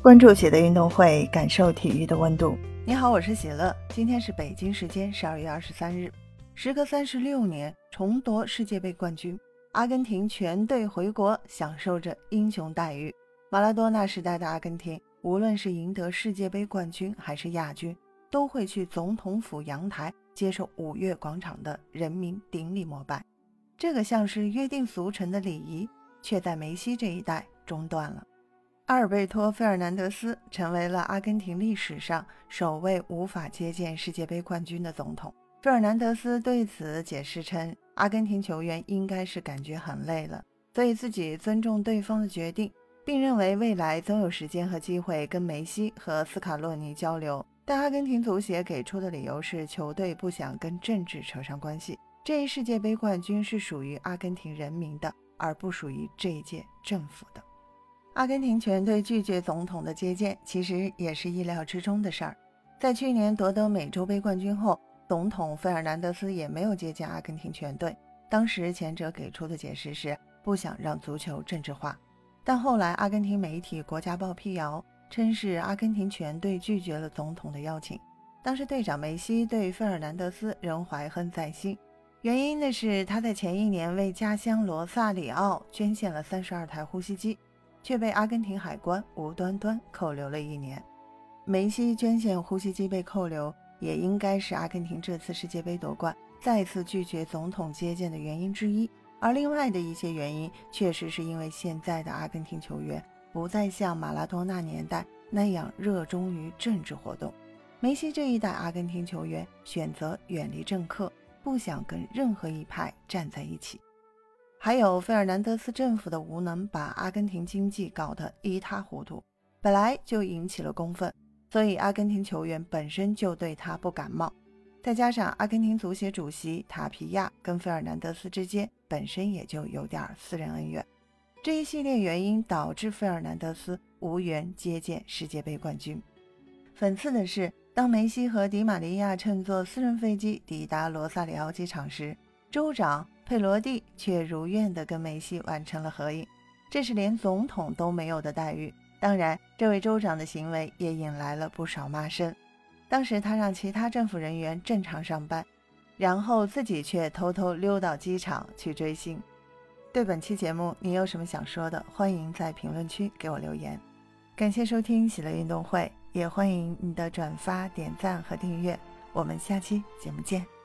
关注喜的运动会，感受体育的温度。你好，我是喜乐。今天是北京时间十二月二十三日，时隔三十六年重夺世界杯冠军，阿根廷全队回国，享受着英雄待遇。马拉多纳时代的阿根廷，无论是赢得世界杯冠军还是亚军，都会去总统府阳台接受五月广场的人民顶礼膜拜。这个像是约定俗成的礼仪，却在梅西这一代中断了。阿尔贝托·费尔南德斯成为了阿根廷历史上首位无法接见世界杯冠军的总统。费尔南德斯对此解释称，阿根廷球员应该是感觉很累了，所以自己尊重对方的决定。并认为未来总有时间和机会跟梅西和斯卡洛尼交流，但阿根廷足协给出的理由是球队不想跟政治扯上关系。这一世界杯冠军是属于阿根廷人民的，而不属于这一届政府的。阿根廷全队拒绝总统的接见，其实也是意料之中的事儿。在去年夺得美洲杯冠军后，总统费尔南德斯也没有接见阿根廷全队，当时前者给出的解释是不想让足球政治化。但后来，阿根廷媒体《国家报》辟谣，称是阿根廷全队拒绝了总统的邀请。当时队长梅西对费尔南德斯仍怀恨在心，原因呢是他在前一年为家乡罗萨里奥捐献了三十二台呼吸机，却被阿根廷海关无端端扣留了一年。梅西捐献呼吸机被扣留，也应该是阿根廷这次世界杯夺冠再次拒绝总统接见的原因之一。而另外的一些原因，确实是因为现在的阿根廷球员不再像马拉多纳年代那样热衷于政治活动。梅西这一代阿根廷球员选择远离政客，不想跟任何一派站在一起。还有费尔南德斯政府的无能，把阿根廷经济搞得一塌糊涂，本来就引起了公愤，所以阿根廷球员本身就对他不感冒。再加上阿根廷足协主席塔皮亚跟费尔南德斯之间本身也就有点私人恩怨，这一系列原因导致费尔南德斯无缘接见世界杯冠军。讽刺的是，当梅西和迪玛利亚乘坐私人飞机抵达罗萨里奥机场时，州长佩罗蒂却如愿地跟梅西完成了合影，这是连总统都没有的待遇。当然，这位州长的行为也引来了不少骂声。当时他让其他政府人员正常上班，然后自己却偷偷溜到机场去追星。对本期节目，你有什么想说的？欢迎在评论区给我留言。感谢收听喜乐运动会，也欢迎你的转发、点赞和订阅。我们下期节目见。